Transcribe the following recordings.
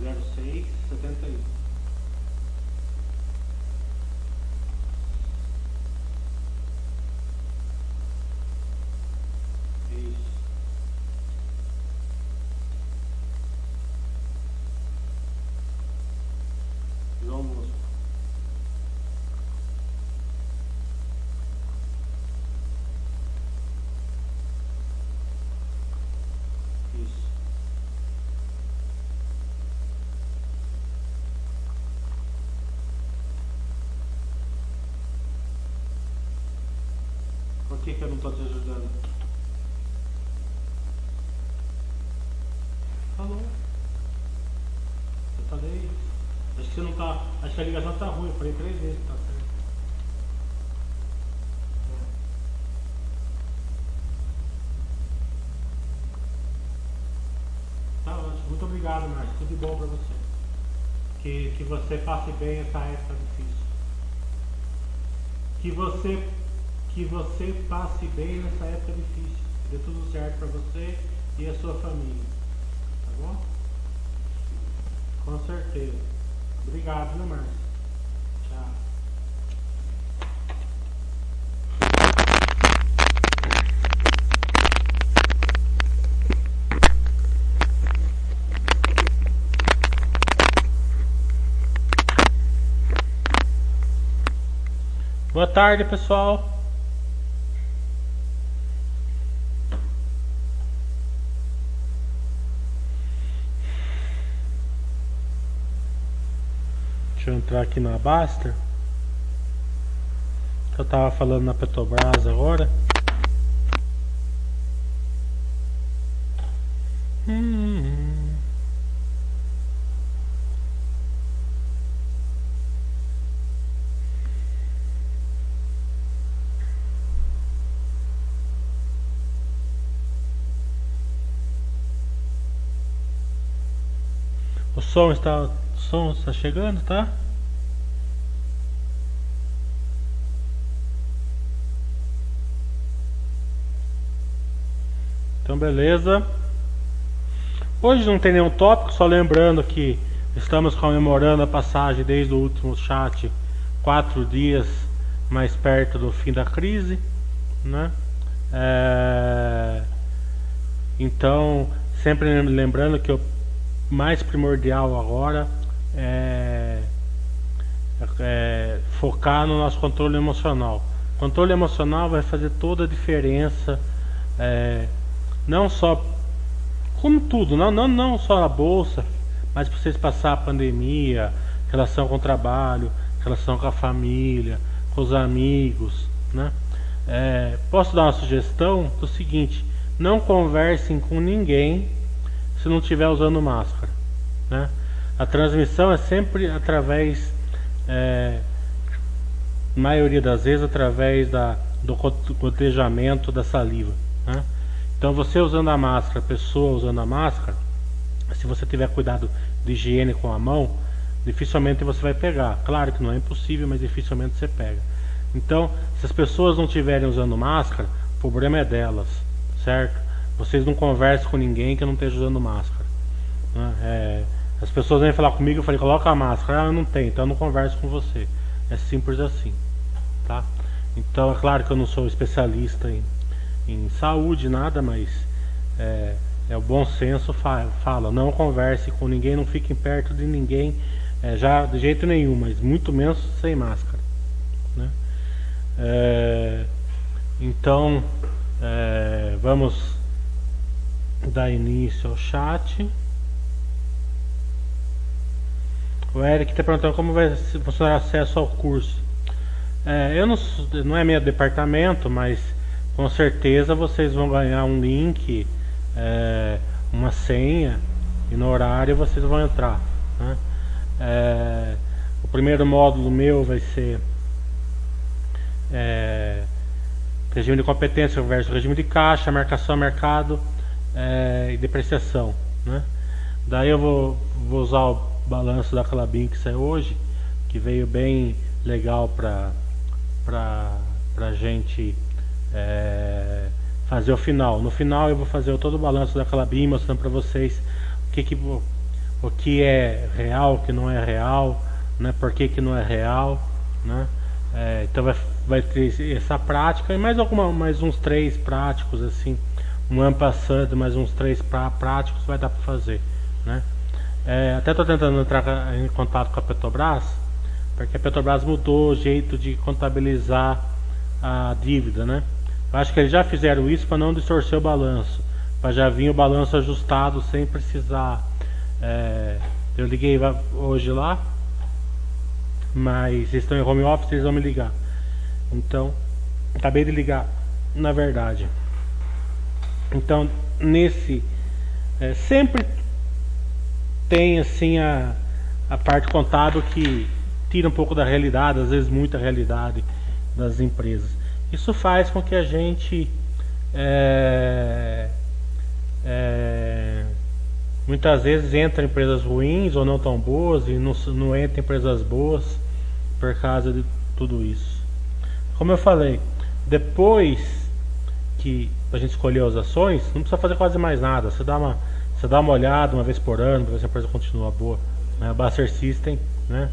06 71. Isso. João Bosco. Isso. Por que, que eu não estou te ajudando? Falou. Eu falei. Acho que você não tá. Acho que a ligação tá ruim. Eu falei três vezes tá certo. Tá ótimo. Muito obrigado, Márcio. Tudo bom pra você. Que, que você passe bem essa época difícil. Que você, que você passe bem nessa época difícil. Dê tudo certo pra você e a sua família. Tá bom? Com certeza. Obrigado, viu, Márcio? Tchau. Boa tarde, pessoal. Entrar aqui na Baster. Que eu tava falando na Petrobras agora. Hum. O som está, o som está chegando, tá? Beleza. Hoje não tem nenhum tópico, só lembrando que estamos comemorando a passagem desde o último chat quatro dias mais perto do fim da crise, né? É... Então sempre lembrando que o mais primordial agora é, é focar no nosso controle emocional. Controle emocional vai fazer toda a diferença, é, não só como tudo, não, não, não só na bolsa, mas para vocês passar a pandemia, relação com o trabalho, relação com a família, com os amigos, né? É, posso dar uma sugestão do seguinte: não conversem com ninguém se não estiver usando máscara. Né? A transmissão é sempre através, é, maioria das vezes, através da, do gotejamento da saliva. Né? Então, você usando a máscara, pessoa usando a máscara, se você tiver cuidado de higiene com a mão, dificilmente você vai pegar. Claro que não é impossível, mas dificilmente você pega. Então, se as pessoas não estiverem usando máscara, o problema é delas, certo? Vocês não conversam com ninguém que não esteja usando máscara. Né? É, as pessoas vêm falar comigo, eu falei, coloca a máscara. Ah, eu não tenho, então eu não converso com você. É simples assim, tá? Então, é claro que eu não sou especialista em, em saúde, nada, mas é, é o bom senso fala, fala, não converse com ninguém, não fiquem perto de ninguém, é, já de jeito nenhum, mas muito menos sem máscara, né? É, então, é, vamos dar início ao chat. O Eric está perguntando como vai funcionar acesso ao curso. É, eu não, não é meu departamento, mas com certeza vocês vão ganhar um link, é, uma senha e no horário vocês vão entrar. Né? É, o primeiro módulo meu vai ser é, regime de competência versus regime de caixa, marcação, mercado é, e depreciação. Né? Daí eu vou, vou usar o balanço da Clabin que saiu hoje, que veio bem legal para a gente é, fazer o final. No final eu vou fazer todo o balanço da Clabin mostrando para vocês o que, que, o que é real, o que não é real, né? Por que, que não é real, né? É, então vai, vai ter essa prática e mais alguma, mais uns três práticos assim, um ano passando, mais uns três pra, práticos vai dar para fazer, né? É, até estou tentando entrar em contato com a Petrobras, porque a Petrobras mudou o jeito de contabilizar a dívida, né? Acho que eles já fizeram isso para não distorcer o balanço, para já vir o balanço ajustado sem precisar. É, eu liguei hoje lá, mas estão em home office, eles vão me ligar. Então, acabei de ligar, na verdade. Então, nesse. É, sempre tem assim a, a parte contábil que tira um pouco da realidade, às vezes muita realidade das empresas. Isso faz com que a gente é, é, muitas vezes entra em empresas ruins ou não tão boas e não, não entra em empresas boas por causa de tudo isso. Como eu falei, depois que a gente escolher as ações, não precisa fazer quase mais nada. Você dá uma, você dá uma olhada uma vez por ano para ver se a empresa continua boa. Né? O Buster System né?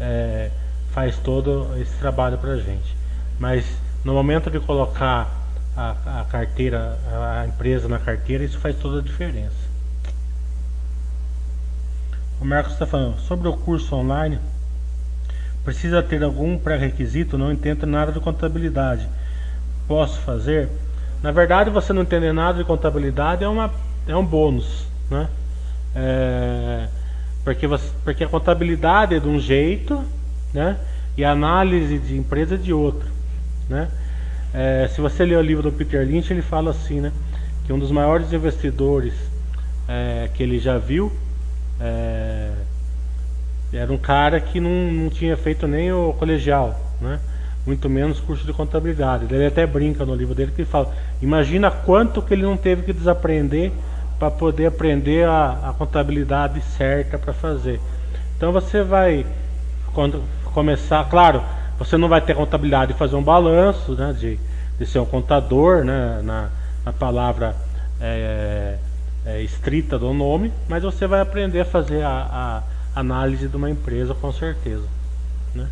É, faz todo esse trabalho para a gente. Mas no momento de colocar a, a carteira, a empresa na carteira, isso faz toda a diferença. O Marcos está falando sobre o curso online. Precisa ter algum pré-requisito? Não entendo nada de contabilidade. Posso fazer? Na verdade, você não entender nada de contabilidade é, uma, é um bônus, né? É, porque, você, porque a contabilidade é de um jeito, né? E a análise de empresa é de outro, né? É, se você ler o livro do Peter Lynch, ele fala assim, né? Que um dos maiores investidores é, que ele já viu é, era um cara que não, não tinha feito nem o colegial, né? Muito menos curso de contabilidade. Ele até brinca no livro dele que ele fala: imagina quanto que ele não teve que desaprender para poder aprender a, a contabilidade certa para fazer. Então você vai quando começar, claro, você não vai ter contabilidade de fazer um balanço, né, de, de ser um contador, né, na, na palavra é, é, estrita do nome, mas você vai aprender a fazer a, a análise de uma empresa com certeza. Né?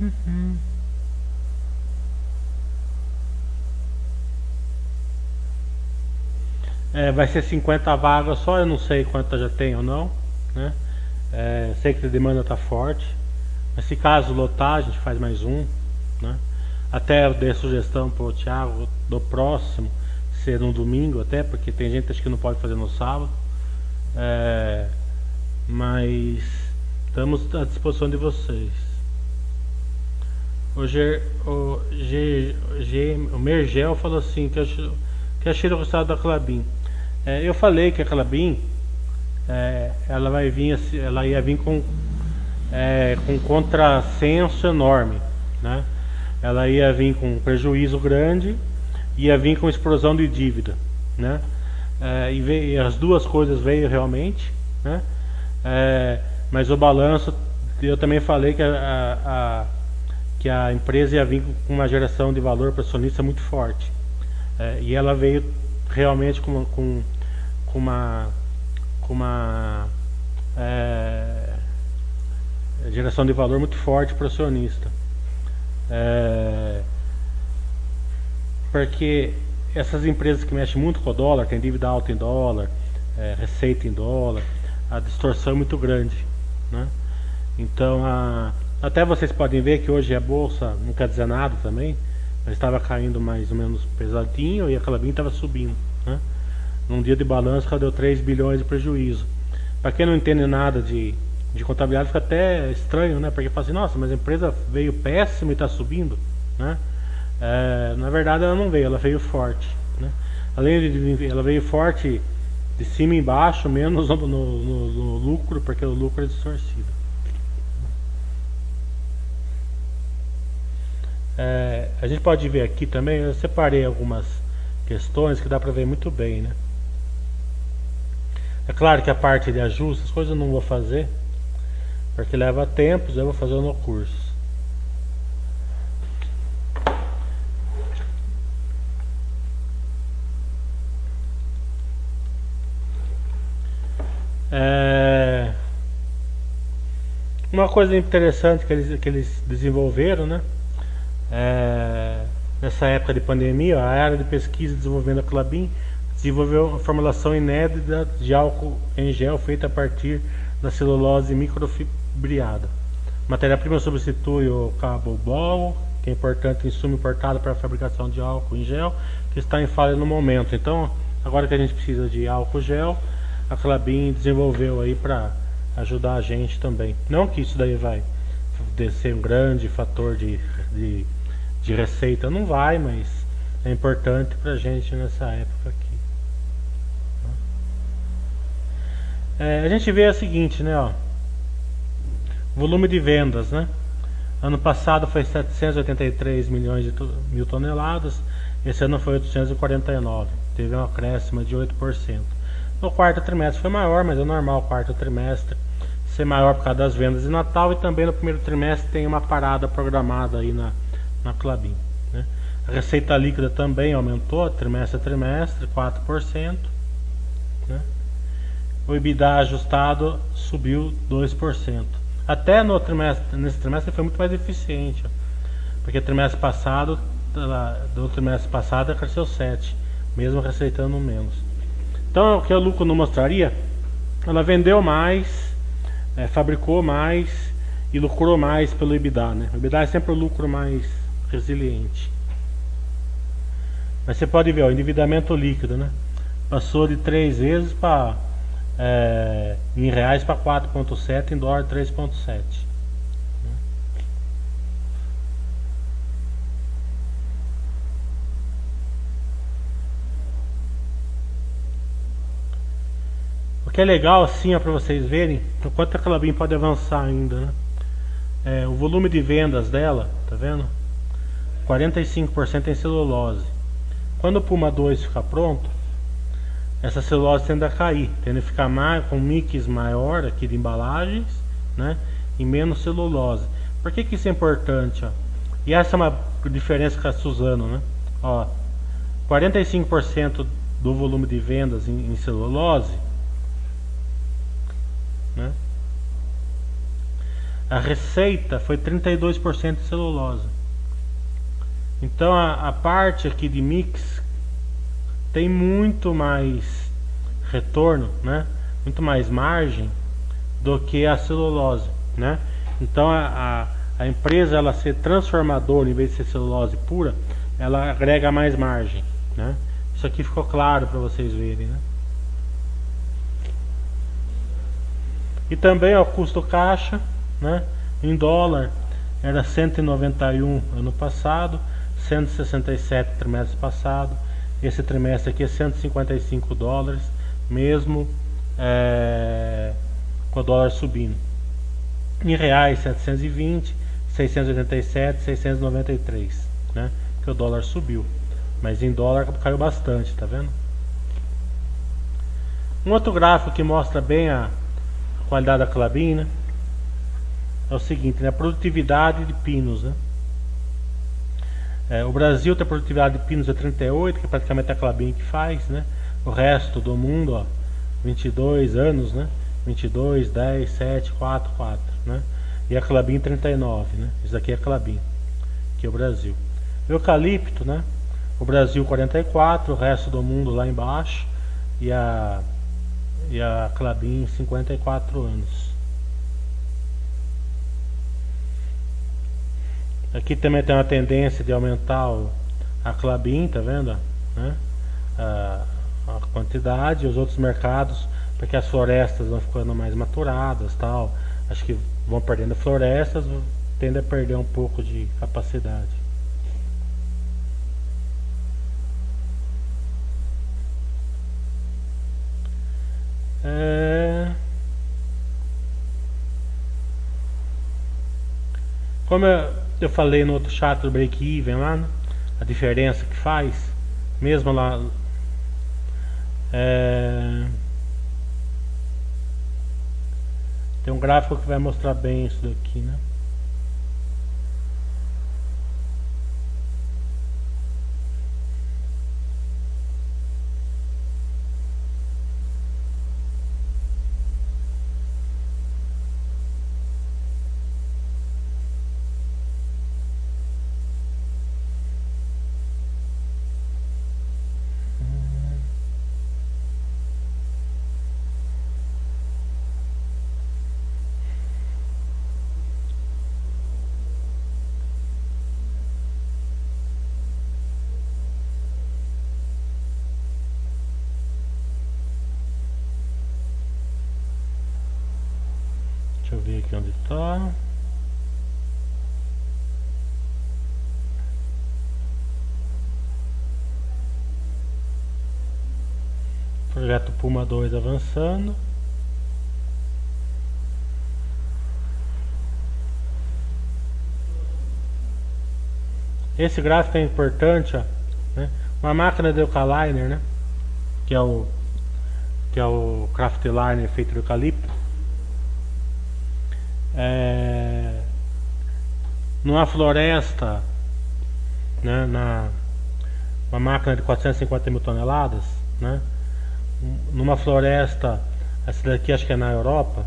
Uhum. É, vai ser 50 vagas só, eu não sei quantas já tem ou não. Né? É, sei que a demanda está forte. Mas se caso lotar, a gente faz mais um. Né? Até eu dei sugestão para o Thiago do próximo ser no domingo, até porque tem gente acho que não pode fazer no sábado. É, mas estamos à disposição de vocês. O, G, o, G, G, o Mergel falou assim que achei, que achei o resultado da Clabin. É, eu falei que a Clabin é, ela vai vir, ela ia vir com é, com contrassenso enorme, né? Ela ia vir com prejuízo grande, ia vir com explosão de dívida, né? É, e, veio, e, as duas coisas veio realmente, né? É, mas o balanço, eu também falei que a, a, que a empresa ia vir com uma geração de valor para acionista muito forte, é, e ela veio realmente com, com com uma com uma é, geração de valor muito forte para o acionista. É, porque essas empresas que mexem muito com o dólar, tem dívida alta em dólar, é, receita em dólar, a distorção é muito grande. Né? Então, a, até vocês podem ver que hoje a bolsa não quer dizer nada também, mas estava caindo mais ou menos pesadinho e a Calabim estava subindo. Né? Num dia de balanço ela deu 3 bilhões de prejuízo. Para quem não entende nada de, de contabilidade fica até estranho, né? Porque fala assim, nossa, mas a empresa veio péssima e está subindo, né? É, na verdade ela não veio, ela veio forte, né? Além de ela veio forte de cima e embaixo, menos no, no, no, lucro, porque o lucro é distorcido. É, a gente pode ver aqui também, eu separei algumas questões que dá para ver muito bem, né? É claro que a parte de ajustes, as coisas eu não vou fazer, porque leva tempo, eu vou fazer no curso. É... Uma coisa interessante que eles, que eles desenvolveram, né? É... Nessa época de pandemia, a área de pesquisa desenvolvendo a da Clabin desenvolveu uma formulação inédita de álcool em gel feita a partir da celulose microfibriada. Matéria-prima substitui o cabo bol, que é importante insumo importado para a fabricação de álcool em gel, que está em falha no momento. Então, agora que a gente precisa de álcool gel, a Clabin desenvolveu aí para ajudar a gente também. Não que isso daí vai ser um grande fator de, de, de receita, não vai, mas é importante para a gente nessa época aqui. É, a gente vê o seguinte, né, ó, volume de vendas, né? Ano passado foi 783 milhões de mil toneladas, esse ano foi 849, teve um acréscimo de 8%. No quarto trimestre foi maior, mas é normal o quarto trimestre ser maior por causa das vendas de Natal e também no primeiro trimestre tem uma parada programada aí na, na Clabin. Né? A receita líquida também aumentou trimestre a trimestre, 4%. O EBITDA ajustado subiu 2%. Até no trimestre, nesse trimestre foi muito mais eficiente, porque trimestre passado, do trimestre passado cresceu 7, mesmo receitando menos. Então o que a lucro não mostraria, ela vendeu mais, é, fabricou mais e lucrou mais pelo EBITDA, né? O EBITDA é sempre o lucro mais resiliente. Mas você pode ver, o endividamento líquido, né? Passou de 3 vezes para é, em reais para 4.7, em dólar 3.7. O que é legal assim, para vocês verem, o quanto a Clabin pode avançar ainda, né? É, o volume de vendas dela, tá vendo? 45% em celulose. Quando o Puma 2 ficar pronto, essa celulose tende a cair, tende a ficar mais, com um mix maior aqui de embalagens, né? E menos celulose. Por que, que isso é importante? Ó? E essa é uma diferença com a Suzano, né? Ó, 45% do volume de vendas em, em celulose, né? A receita foi 32% de celulose. Então a, a parte aqui de mix tem muito mais retorno, né? Muito mais margem do que a celulose, né? Então a, a, a empresa ela ser transformadora em vez de ser celulose pura, ela agrega mais margem, né? Isso aqui ficou claro para vocês verem, né? E também o custo caixa, né? Em dólar era 191 ano passado, 167 trimestre passado esse trimestre aqui é 155 dólares, mesmo é, com o dólar subindo. Em reais 720, 687, 693, né? Que o dólar subiu. Mas em dólar caiu bastante, tá vendo? Um outro gráfico que mostra bem a qualidade da clabina é o seguinte, né? A produtividade de pinos, né? É, o Brasil tem a produtividade de pinos a 38, que é praticamente a Clabin que faz, né? O resto do mundo, ó, 22 anos, né? 22, 10, 7, 4, 4, né? E a Clabin 39, né? Isso aqui é a Clabin, que é o Brasil. Eucalipto, né? O Brasil 44, o resto do mundo lá embaixo e a e a Clabin 54 anos. Aqui também tem uma tendência de aumentar o, a Clabin, tá vendo? Né? A, a quantidade, os outros mercados, porque as florestas vão ficando mais maturadas tal. Acho que vão perdendo florestas, tende a perder um pouco de capacidade. É... Como eu, eu falei no outro chat do break-even lá, né? a diferença que faz, mesmo lá. É... Tem um gráfico que vai mostrar bem isso daqui, né? Esse gráfico é importante, ó, né? Uma máquina de Eucaliner, né? Que é o que é o Craftliner feito de eucalipto. É, numa floresta, né, na uma máquina de 450 mil toneladas, né, numa floresta, essa daqui acho que é na Europa,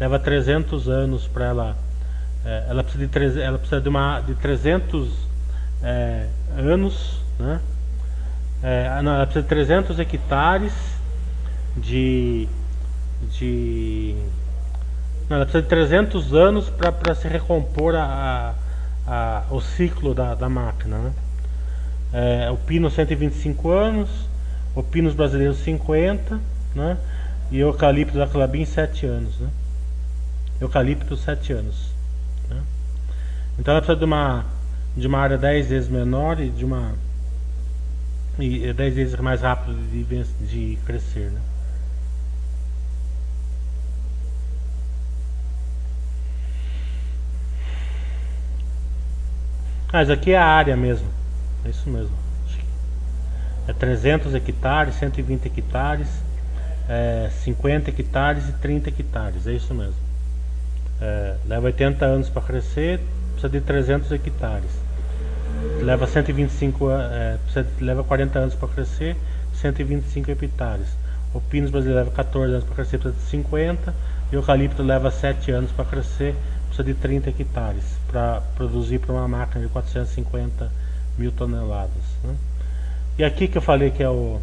leva 300 anos para ela, é, ela precisa de, ela precisa de, uma, de 300 é, anos, né? É, não, ela precisa de 300 hectares de, de não, ela precisa de 300 anos para se recompor a, a, o ciclo da, da máquina. Né? É, o pino 125 anos, o pinos brasileiro 50, né? e o eucalipto da Clabin 7 anos. Né? Eucalipto 7 anos. Né? Então ela precisa de uma de uma área 10 vezes menor e de uma e 10 vezes mais rápido de, de crescer. Né? Ah, isso aqui é a área mesmo. É isso mesmo. É 300 hectares, 120 hectares, é 50 hectares e 30 hectares. É isso mesmo. É, leva 80 anos para crescer, precisa de 300 hectares leva 125 é, leva 40 anos para crescer 125 hectares o pinus brasileiro leva 14 anos para crescer precisa de 50 e o eucalipto leva 7 anos para crescer precisa de 30 hectares para produzir para uma máquina de 450 mil toneladas né? e aqui que eu falei que é o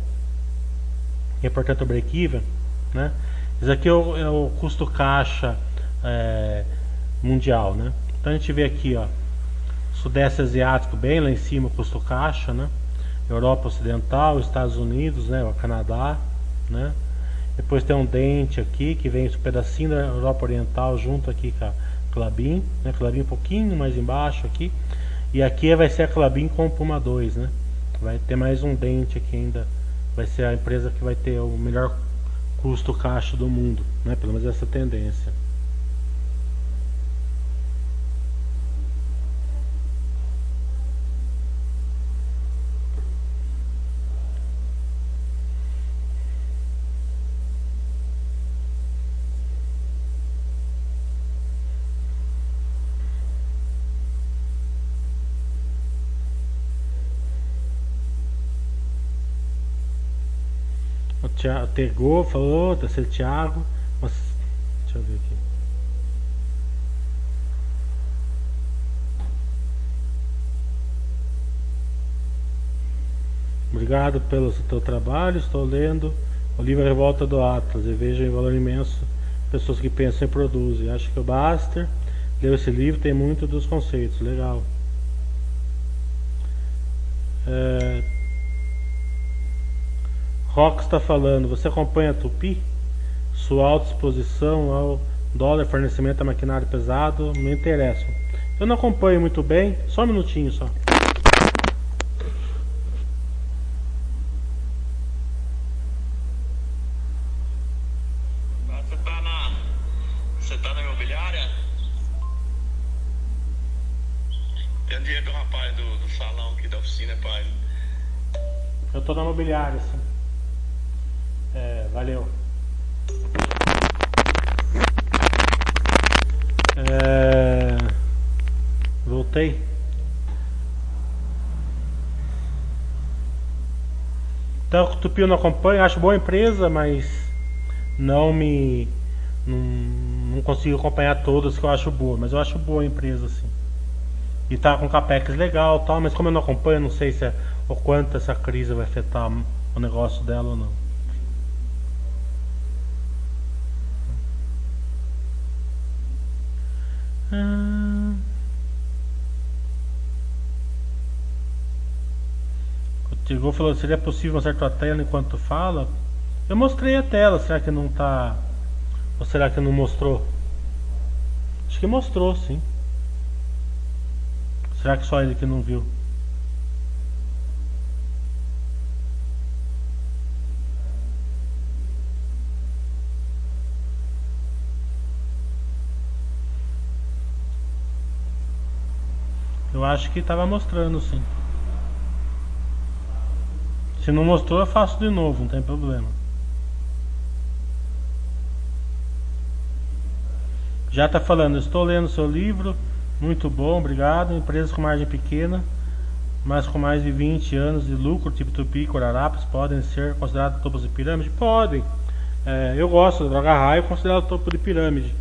que é portanto o break-even né? isso aqui é o, é o custo caixa é, mundial né? Então a gente vê aqui ó Sudeste Asiático bem lá em cima, custo caixa, né? Europa Ocidental, Estados Unidos, né? O Canadá, né? Depois tem um dente aqui que vem esse pedacinho da Europa Oriental junto aqui com a Clabin, né? Clabin um pouquinho mais embaixo aqui. E aqui vai ser a Clabin com o Puma 2, né? Vai ter mais um dente aqui ainda. Vai ser a empresa que vai ter o melhor custo caixa do mundo, né? Pelo menos essa tendência. Thiago, Tegou falou, tá sendo Thiago. Mas, deixa eu ver aqui. Obrigado pelo seu trabalho, estou lendo o livro Revolta do Atlas e vejo em valor imenso pessoas que pensam e produzem. Acho que o Baster leu esse livro, tem muito dos conceitos, legal. É, Rox está falando, você acompanha a Tupi? Sua alta exposição ao dólar, fornecimento a maquinário pesado, me interessa. Eu não acompanho muito bem, só um minutinho só. Você tá na. Você tá na imobiliária? Tem dinheiro do rapaz do, do salão aqui da oficina, pai. Eu tô na imobiliária, sim. Valeu. É, voltei. Então, Tupi eu não acompanho, acho boa empresa, mas não me. Não, não consigo acompanhar todas que eu acho boa, mas eu acho boa a empresa, assim. E tá com capex legal tal, mas como eu não acompanho, não sei se é, o quanto essa crise vai afetar o negócio dela ou não. ligou falou: seria possível mostrar tua tela enquanto fala? Eu mostrei a tela, será que não tá. Ou será que não mostrou? Acho que mostrou, sim. Será que só ele que não viu? Eu acho que estava mostrando, sim. Se não mostrou, eu faço de novo, não tem problema. Já está falando, estou lendo seu livro, muito bom, obrigado. Empresas com margem pequena, mas com mais de 20 anos de lucro, tipo Tupi, Corarapes, podem ser consideradas topos de pirâmide? Podem. É, eu gosto da droga raio, considerado topo de pirâmide.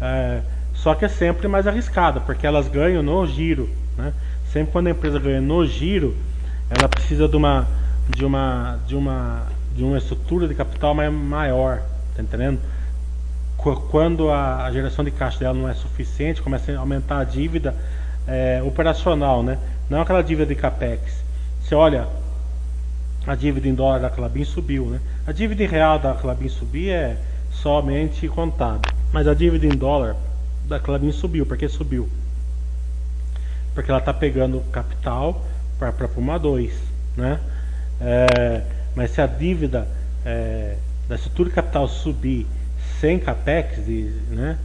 É, só que é sempre mais arriscada, porque elas ganham no giro. Né? Sempre quando a empresa ganha no giro, ela precisa de uma de uma de uma de uma estrutura de capital maior, tá entendendo? Quando a, geração de caixa dela não é suficiente, começa a aumentar a dívida é, operacional, né? Não aquela dívida de capex. Você olha, a dívida em dólar da Clabin subiu, né? A dívida em real da Clabin subir é somente contada, mas a dívida em dólar da Clabin subiu, porque subiu? Porque ela está pegando capital para Puma 2, né? É, mas se a dívida é, da estrutura capital subir sem capex, né?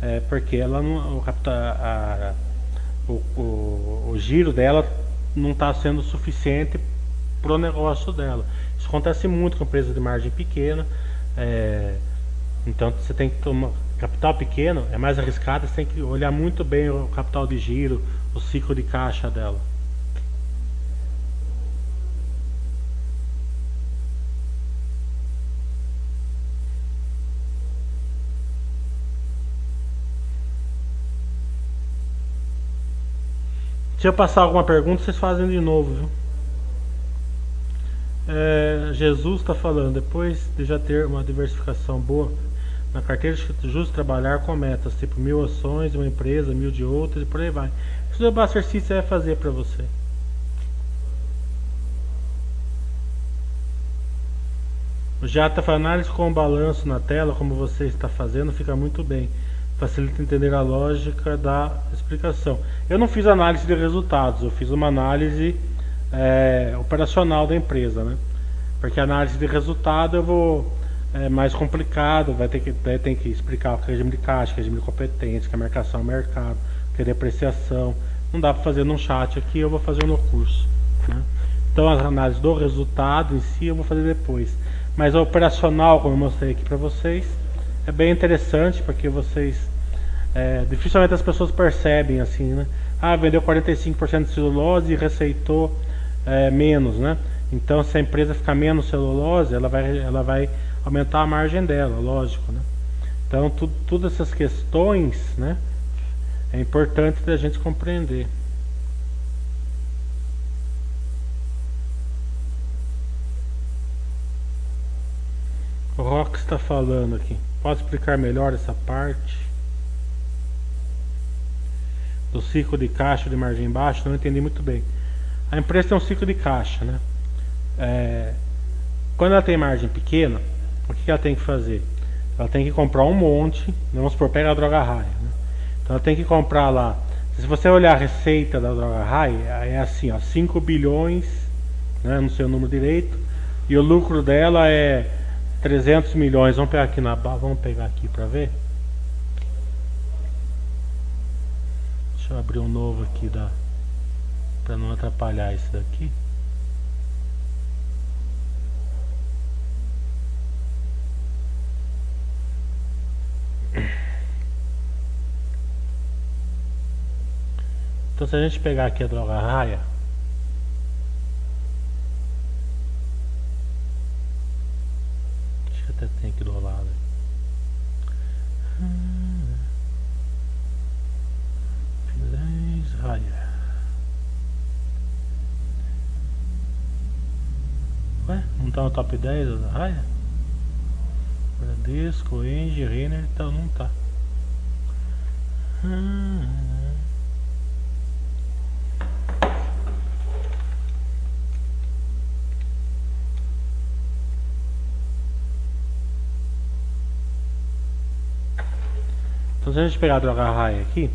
É porque ela não, o, capital, a, o, o, o giro dela não está sendo suficiente para o negócio dela. Isso acontece muito com empresas de margem pequena. É, então você tem que tomar capital pequeno é mais arriscado, você tem que olhar muito bem o capital de giro, o ciclo de caixa dela. Se eu passar alguma pergunta, vocês fazem de novo, viu? É, Jesus está falando, depois de já ter uma diversificação boa na carteira, justo trabalhar com metas, tipo mil ações de uma empresa, mil de outra e por aí vai. Isso é o System vai fazer para você. Já está falando análise com balanço na tela, como você está fazendo, fica muito bem facilita entender a lógica da explicação. Eu não fiz análise de resultados, eu fiz uma análise é, operacional da empresa, né? Porque a análise de resultado eu vou é mais complicado, vai ter que vai ter que explicar o que é regime de caixa, que é regime de competência, que é marcação ao mercado, que é depreciação. Não dá para fazer num chat aqui, eu vou fazer no curso. Né? Então as análises do resultado em si eu vou fazer depois. Mas a operacional, como eu mostrei aqui para vocês, é bem interessante porque vocês é, dificilmente as pessoas percebem assim, né? Ah, vendeu 45% de celulose e receitou é, menos, né? Então, se a empresa ficar menos celulose, ela vai, ela vai aumentar a margem dela, lógico, né? Então, tu, todas essas questões, né? É importante da gente compreender. O Rock está falando aqui. Pode explicar melhor essa parte? Do ciclo de caixa de margem baixa, não entendi muito bem. A empresa tem um ciclo de caixa, né? É, quando ela tem margem pequena, o que ela tem que fazer? Ela tem que comprar um monte, vamos supor, pega a droga raia. Né? Então ela tem que comprar lá. Se você olhar a receita da droga raia, é assim, ó, 5 bilhões, né, não sei o número direito, e o lucro dela é 300 milhões. Vamos pegar aqui na vamos pegar aqui para ver. Eu abrir um novo aqui da para não atrapalhar esse daqui. Então se a gente pegar aqui a droga raia Acho que até tem aqui do lado raia. Ué, não tá no top 10 da raia? Bradesco, Engie, Renner, então não tá. Então se a gente pegar a droga raia aqui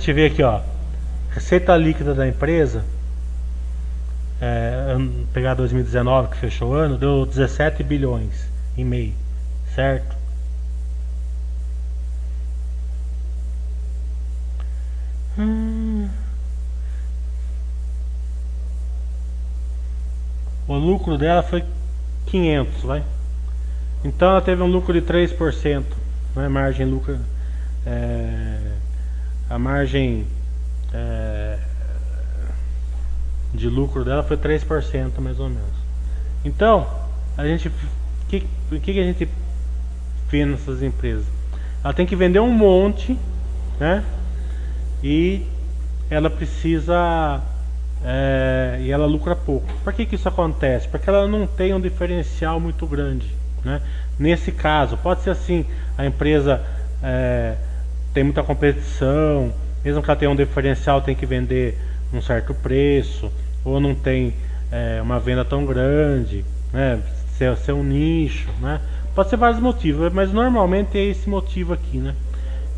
gente vê aqui, ó, receita líquida da empresa, é, pegar 2019 que fechou o ano, deu 17 bilhões e meio, certo? Hum. O lucro dela foi 500, vai. Então ela teve um lucro de 3%, né? Margem lucro é, a margem é, de lucro dela foi 3% mais ou menos. Então, a gente o que, que, a gente vê nessas empresas? Ela tem que vender um monte, né? E ela precisa é, e ela lucra pouco. Por que, que isso acontece? Porque ela não tem um diferencial muito grande. Né? Nesse caso, pode ser assim: a empresa é, tem muita competição, mesmo que ela tenha um diferencial, tem que vender um certo preço, ou não tem é, uma venda tão grande, né? ser, ser um nicho. Né? Pode ser vários motivos, mas normalmente é esse motivo aqui, né?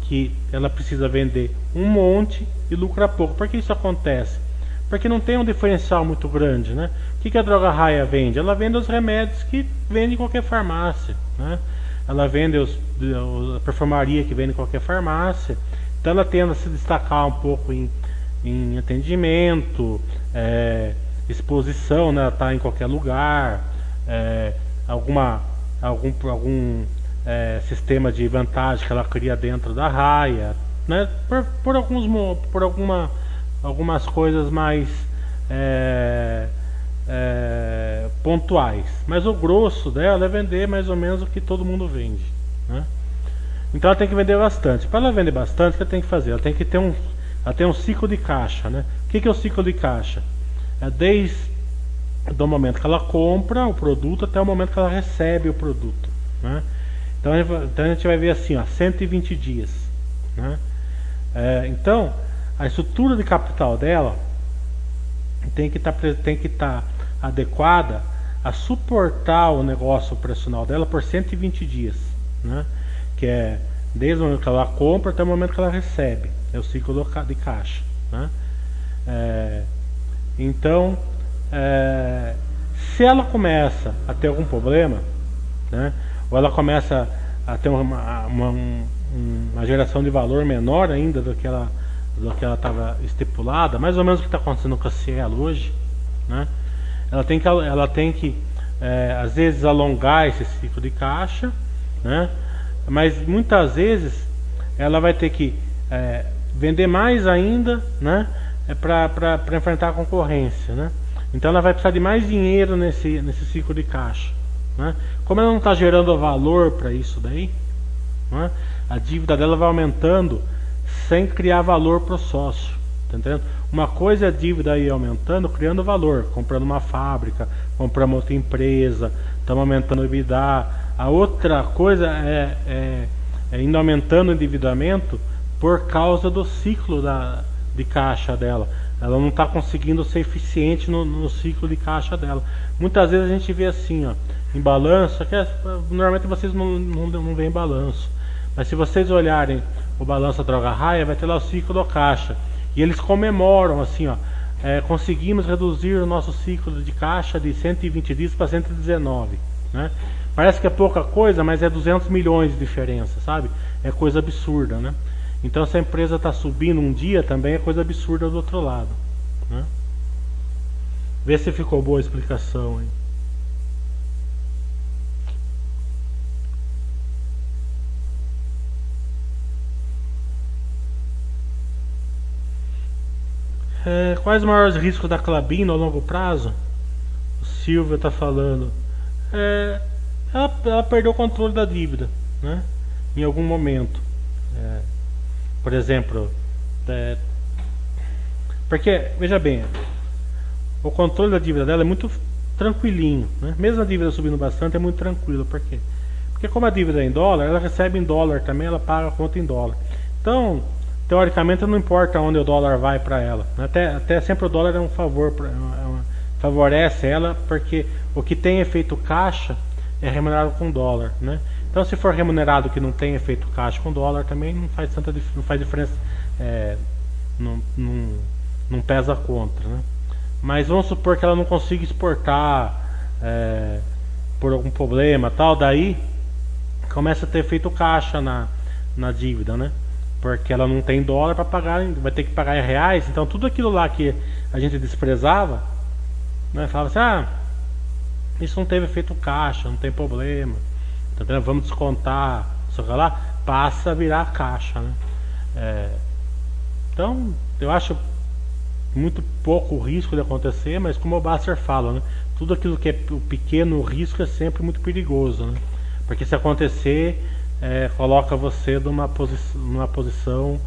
que ela precisa vender um monte e lucrar pouco. Por que isso acontece? Porque não tem um diferencial muito grande, né? O que, que a droga raia vende? Ela vende os remédios que vende em qualquer farmácia, né? Ela vende os, a perfumaria que vende em qualquer farmácia. Então ela tende a se destacar um pouco em, em atendimento, é, exposição, né? Ela está em qualquer lugar, é, alguma, algum, algum é, sistema de vantagem que ela cria dentro da raia, né? Por, por alguns por alguma algumas coisas mais é, é, pontuais. Mas o grosso dela é vender mais ou menos o que todo mundo vende. Né? Então ela tem que vender bastante. Para ela vender bastante, o que ela tem que fazer? Ela tem que ter um, ela tem um ciclo de caixa. Né? O que, é o ciclo de caixa? É desde do momento que ela compra o produto até o momento que ela recebe o produto. Né? Então, então a gente vai ver assim, ó, 120 dias. Né? É, então, a estrutura de capital dela tem que tá estar tá adequada a suportar o negócio operacional dela por 120 dias, né? que é desde o momento que ela compra até o momento que ela recebe, é o ciclo de caixa. Né? É, então, é, se ela começa a ter algum problema, né? ou ela começa a ter uma, uma, uma geração de valor menor ainda do que ela do que ela estava estipulada, mais ou menos o que está acontecendo com a Cielo hoje, né? Ela tem que, ela tem que é, às vezes alongar esse ciclo de caixa, né? Mas muitas vezes ela vai ter que é, vender mais ainda, né? É para enfrentar a concorrência, né? Então ela vai precisar de mais dinheiro nesse, nesse ciclo de caixa. Né? Como ela não está gerando valor para isso daí, né? a dívida dela vai aumentando sem criar valor para o sócio. Tá entendendo? Uma coisa é a dívida aí aumentando, criando valor, comprando uma fábrica, comprando outra empresa, estamos aumentando o EBITDA. A outra coisa é, é, é indo aumentando o endividamento por causa do ciclo da, de caixa dela. Ela não está conseguindo ser eficiente no, no, ciclo de caixa dela. Muitas vezes a gente vê assim, ó, em balanço, que é, normalmente vocês não, não, não veem balanço. Mas se vocês olharem o balanço droga raia, vai ter lá o ciclo do caixa. E eles comemoram assim, ó. É, conseguimos reduzir o nosso ciclo de caixa de 120 dias para 119. Né? Parece que é pouca coisa, mas é 200 milhões de diferença, sabe? É coisa absurda, né? Então, se a empresa está subindo um dia, também é coisa absurda do outro lado. Né? Vê se ficou boa a explicação. Hein? É, quais os maiores riscos da Clabin a longo prazo? O Silvio está falando. É, ela, ela, perdeu o controle da dívida, né? Em algum momento. É, por exemplo, é, porque veja bem, o controle da dívida dela é muito tranquilinho, né? Mesmo a dívida subindo bastante é muito tranquilo, por quê? Porque como a dívida é em dólar, ela recebe em dólar também, ela paga a conta em dólar. Então, teoricamente não importa onde o dólar vai para ela. Até, até sempre o dólar é um favor, é uma, favorece ela, porque o que tem efeito caixa é remunerado com dólar, né? Então se for remunerado que não tem efeito caixa com dólar também não faz tanta não faz diferença é, não, não, não pesa contra, né? Mas vamos supor que ela não consiga exportar é, por algum problema tal, daí começa a ter feito caixa na, na dívida, né? Porque ela não tem dólar para pagar, vai ter que pagar em reais, então tudo aquilo lá que a gente desprezava, né? Falava assim, ah, isso não teve efeito caixa, não tem problema, tá vamos descontar, só que lá passa a virar caixa, né? É, então, eu acho muito pouco risco de acontecer, mas como o Basser fala, né? tudo aquilo que é o pequeno risco é sempre muito perigoso, né? porque se acontecer, é, coloca você numa, posi numa posição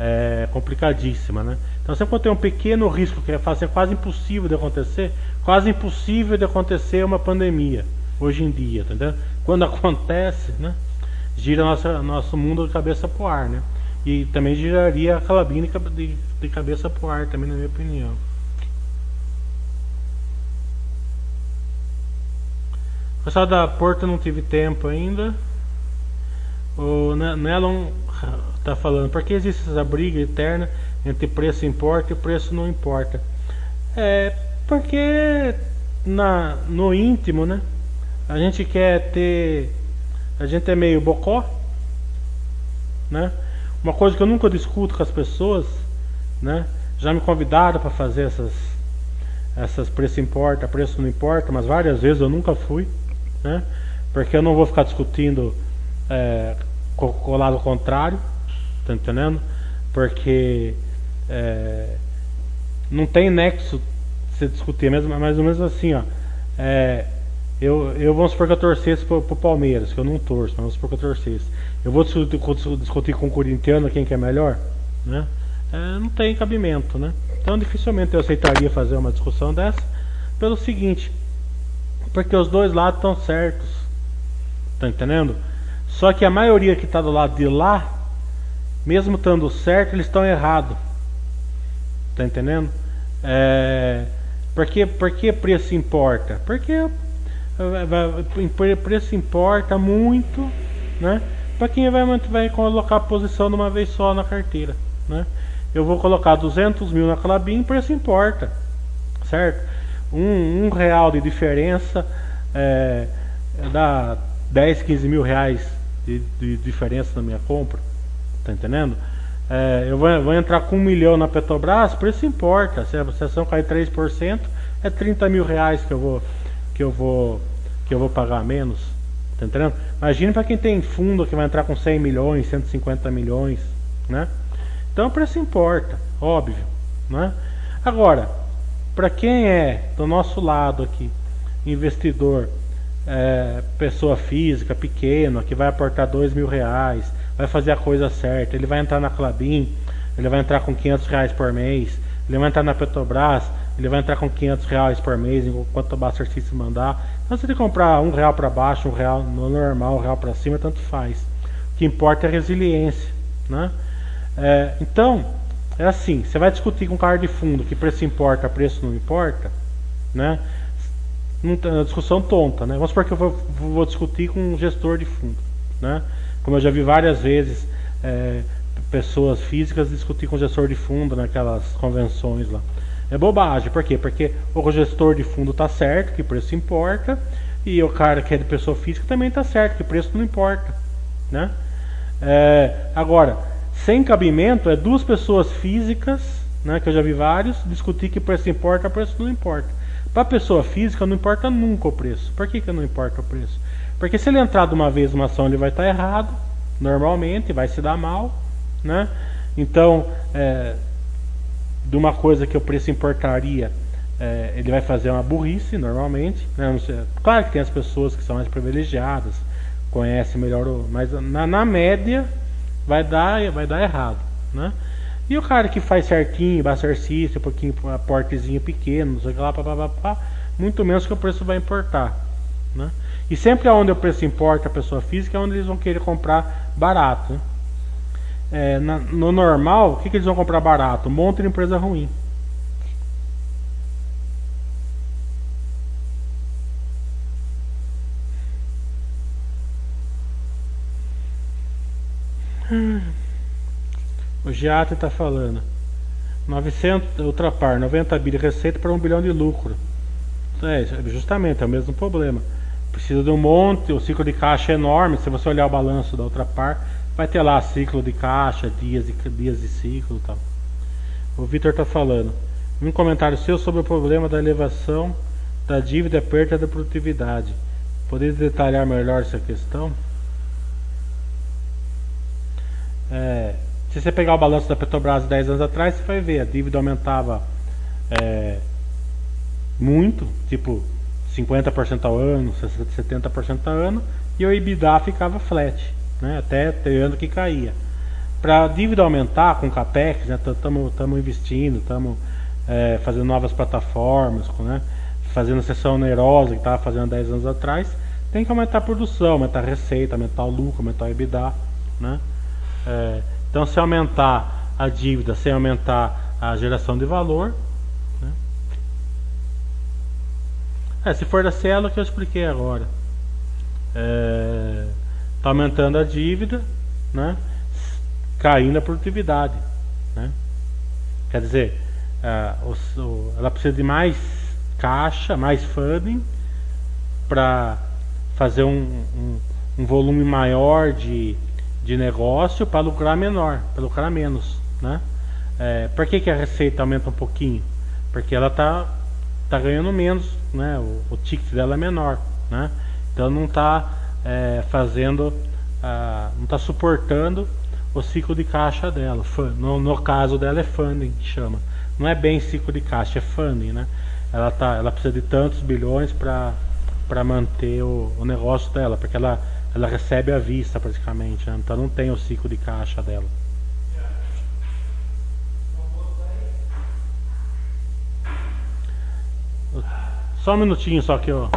é, complicadíssima. Né? Então, sempre quando tem um pequeno risco que é fazer quase impossível de acontecer, quase impossível de acontecer uma pandemia hoje em dia, tá Quando acontece, né? gira nossa, nosso mundo de cabeça para o ar, né? E também giraria a calabina de, de cabeça para o ar, também na minha opinião. O pessoal da Porta não tive tempo ainda. O Nelon está falando, por que existe essa briga eterna entre preço importa e preço não importa? É porque na, no íntimo, né? A gente quer ter. A gente é meio bocó, né? Uma coisa que eu nunca discuto com as pessoas, né? Já me convidaram para fazer essas essas preço importa, preço não importa, mas várias vezes eu nunca fui, né? Porque eu não vou ficar discutindo é, com, com o lado contrário, tá entendendo? Porque é, não tem nexo se discutir, mesmo, mais ou menos assim, ó. É, eu, eu supor que eu torcesse pro, pro Palmeiras, que eu não torço, mas vamos supor que eu torcesse. Eu vou discutir, discutir com o corintiano quem que é melhor, né? É, não tem cabimento, né? Então dificilmente eu aceitaria fazer uma discussão dessa pelo seguinte, porque os dois lados estão certos, tá entendendo? Só que a maioria que está do lado de lá, mesmo estando certo, eles estão errados, tá entendendo? É, porque, porque preço importa? Porque preço importa muito, né? Para quem vai, vai colocar a posição de uma vez só na carteira, né? Eu vou colocar 200 mil na Clabin, preço importa, certo? Um, um real de diferença é, dá 10, 15 mil reais de, de, diferença na minha compra, tá entendendo? É, eu vou, vou, entrar com um milhão na Petrobras, preço importa. Se a ação cair 3%, é 30 mil reais que eu vou que eu vou que eu vou pagar menos. Tá entendendo? Imagine para quem tem fundo que vai entrar com 100 milhões, 150 milhões, né? Então o preço importa, óbvio, né? Agora, para quem é do nosso lado aqui, investidor, é, pessoa física, pequeno, que vai aportar 2 mil reais, vai fazer a coisa certa, ele vai entrar na Clabin, ele vai entrar com 500 reais por mês, ele vai entrar na Petrobras, ele vai entrar com 500 reais por mês, enquanto o Buster System mandar. Então, se ele comprar um real para baixo, um real no normal, um real para cima, tanto faz. O que importa é a resiliência, né? É, então, é assim, você vai discutir com um cara de fundo que preço importa, preço não importa, né? Uma discussão tonta, né? Vamos supor que eu vou, vou, discutir com um gestor de fundo, né? Como eu já vi várias vezes é, pessoas físicas discutir com gestor de fundo naquelas convenções lá. É bobagem, por quê? Porque o gestor de fundo está certo, que preço importa, e o cara que é de pessoa física também está certo, que preço não importa. Né? É, agora, sem cabimento é duas pessoas físicas, né, que eu já vi vários, discutir que preço importa, preço não importa. Para pessoa física não importa nunca o preço. Por que, que não importa o preço? Porque se ele entrar de uma vez numa ação, ele vai estar errado, normalmente, vai se dar mal. Né? Então, é, de uma coisa que o preço importaria, é, ele vai fazer uma burrice normalmente. Né? Claro que tem as pessoas que são mais privilegiadas, conhecem melhor, mas na, na, média vai dar, vai dar errado. Né? E o cara que faz certinho, exercício, um pouquinho aportezinho pequeno, não sei lá, pá, pá, pá, muito menos que o preço vai importar. Né? E sempre onde o preço importa a pessoa física é onde eles vão querer comprar barato. Né? é, na, no normal, o que, que eles vão comprar barato? Um monte de empresa ruim. O Giata está falando. 900, outra par, 90 bi de receita para 1 bilhão de lucro. É, justamente, é o mesmo problema. Precisa de um monte, o ciclo de caixa é enorme. Se você olhar o balanço da outra par, vai ter lá ciclo de caixa, dias de, dias de ciclo e tal. O Vitor está falando. Um comentário seu sobre o problema da elevação da dívida e perda da produtividade. Poderia detalhar melhor essa questão? É, se você pegar o balanço da Petrobras 10 anos atrás, você vai ver a dívida aumentava é, muito, tipo 50% ao ano, 70% ao ano, e o EBITDA ficava flat, né, até ter ano que caía. Para a dívida aumentar com capex, estamos né, investindo, estamos é, fazendo novas plataformas, né, fazendo sessão onerosa que estava fazendo 10 anos atrás, tem que aumentar a produção, aumentar a receita, aumentar o lucro, aumentar o EBITDA. Né? É, então, se aumentar a dívida sem aumentar a geração de valor, né? é, se for da célula que eu expliquei agora, está é, tá aumentando a dívida, né? caindo a produtividade. Né? Quer dizer, o, ela precisa de mais caixa, mais funding para fazer um, um, um, volume maior de, de negócio para lucrar menor, para lucrar menos, né? É, por que, que a receita aumenta um pouquinho? Porque ela está tá ganhando menos, né? O, o ticket dela é menor, né? Então não está é, fazendo, ah, não está suportando o ciclo de caixa dela. No, no caso dela é funding que chama. Não é bem ciclo de caixa, é funding, né? ela, tá, ela precisa de tantos bilhões para manter o, o negócio dela, porque ela, ela recebe à vista praticamente, né? então não tem o ciclo de caixa dela. Só um minutinho só que eu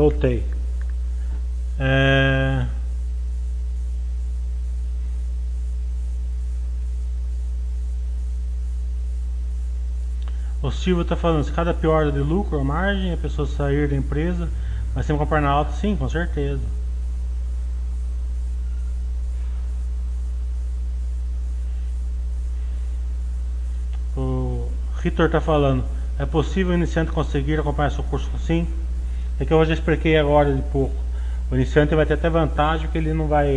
Voltei. É... O Silvio está falando, se cada pior de lucro ou margem, a pessoa sair da empresa, vai sempre comprar na alta? Sim, com certeza. O Ritor está falando, é possível o iniciante conseguir acompanhar seu curso? Sim. É que eu já expliquei agora de pouco. O iniciante vai ter até vantagem que ele não vai.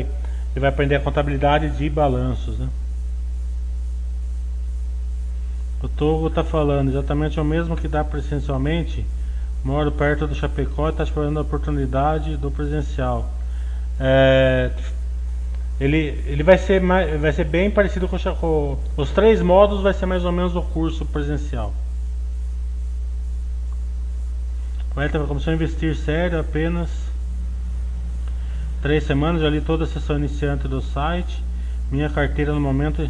Ele vai aprender a contabilidade de balanços. Né? O Togo está falando exatamente o mesmo que dá presencialmente. Moro perto do Chapecó e está explorando a oportunidade do presencial. É, ele, ele vai ser mais, vai ser bem parecido com o os três modos vai ser mais ou menos o curso presencial. O Elton começou a investir sério apenas três semanas. Já li toda a sessão iniciante do site. Minha carteira no momento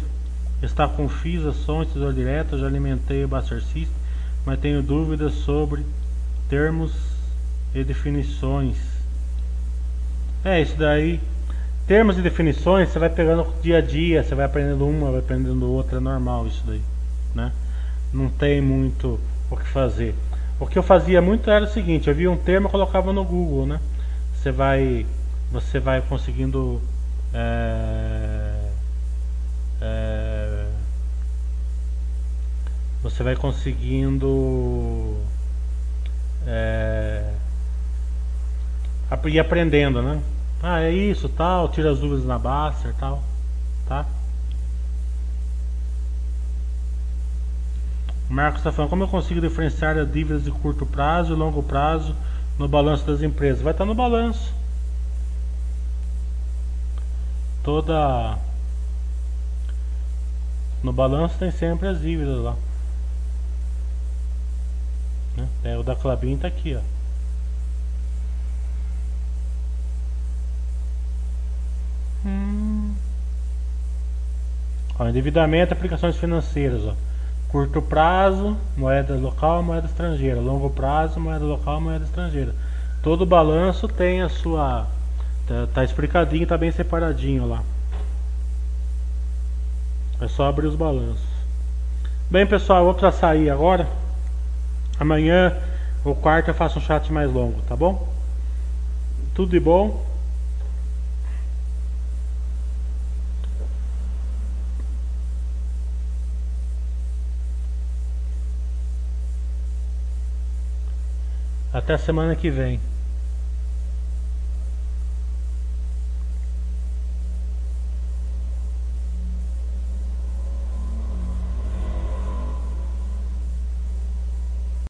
está com FIS, ações, tesouro direto. Já alimentei o Buster System, mas tenho dúvidas sobre termos e definições. É isso daí. Termos e definições você vai pegando dia a dia, você vai aprendendo uma, vai aprendendo outra, é normal isso daí, né? não tem muito o que fazer. O que eu fazia muito era o seguinte, eu via um termo e colocava no Google, né? Você vai, você vai conseguindo é, é, você vai conseguindo é, ir aprendendo, né? Ah, é isso, tal, tira as dúvidas na Baster, tal, tá? Marcos está falando, como eu consigo diferenciar as dívidas de curto prazo e longo prazo no balanço das empresas? Vai estar no balanço. Toda no balanço tem sempre as dívidas lá. Né? É, o da Clabin está aqui, ó. Hum. Ó, endividamento, aplicações financeiras, ó. Curto prazo, moeda local, moeda estrangeira. Longo prazo, moeda local, moeda estrangeira. Todo balanço tem a sua tá, tá explicadinho, tá bem separadinho lá. É só abrir os balanços. Bem, pessoal, eu vou precisar sair agora. Amanhã ou quarta eu faço um chat mais longo, tá bom? Tudo de bom. Até semana que vem.